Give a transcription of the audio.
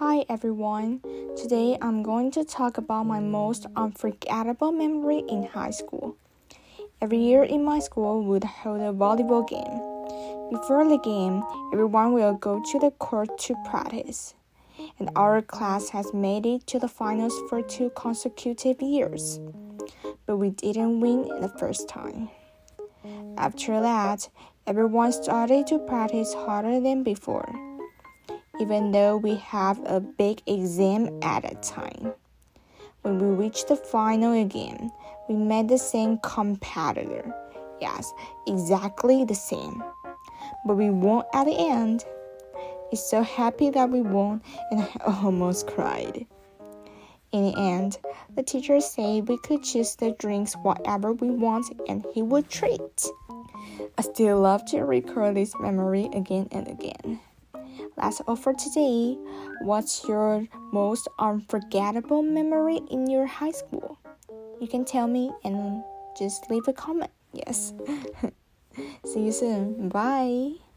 Hi everyone. Today I'm going to talk about my most unforgettable memory in high school. Every year in my school would hold a volleyball game. Before the game, everyone will go to the court to practice. And our class has made it to the finals for two consecutive years. But we didn't win the first time. After that, everyone started to practice harder than before even though we have a big exam at a time. When we reached the final again, we met the same competitor. Yes, exactly the same. But we won at the end. It's so happy that we won, and I almost cried. In the end, the teacher said we could choose the drinks whatever we want and he would treat. I still love to recall this memory again and again. That's all for today. What's your most unforgettable memory in your high school? You can tell me and just leave a comment. Yes. See you soon. Bye.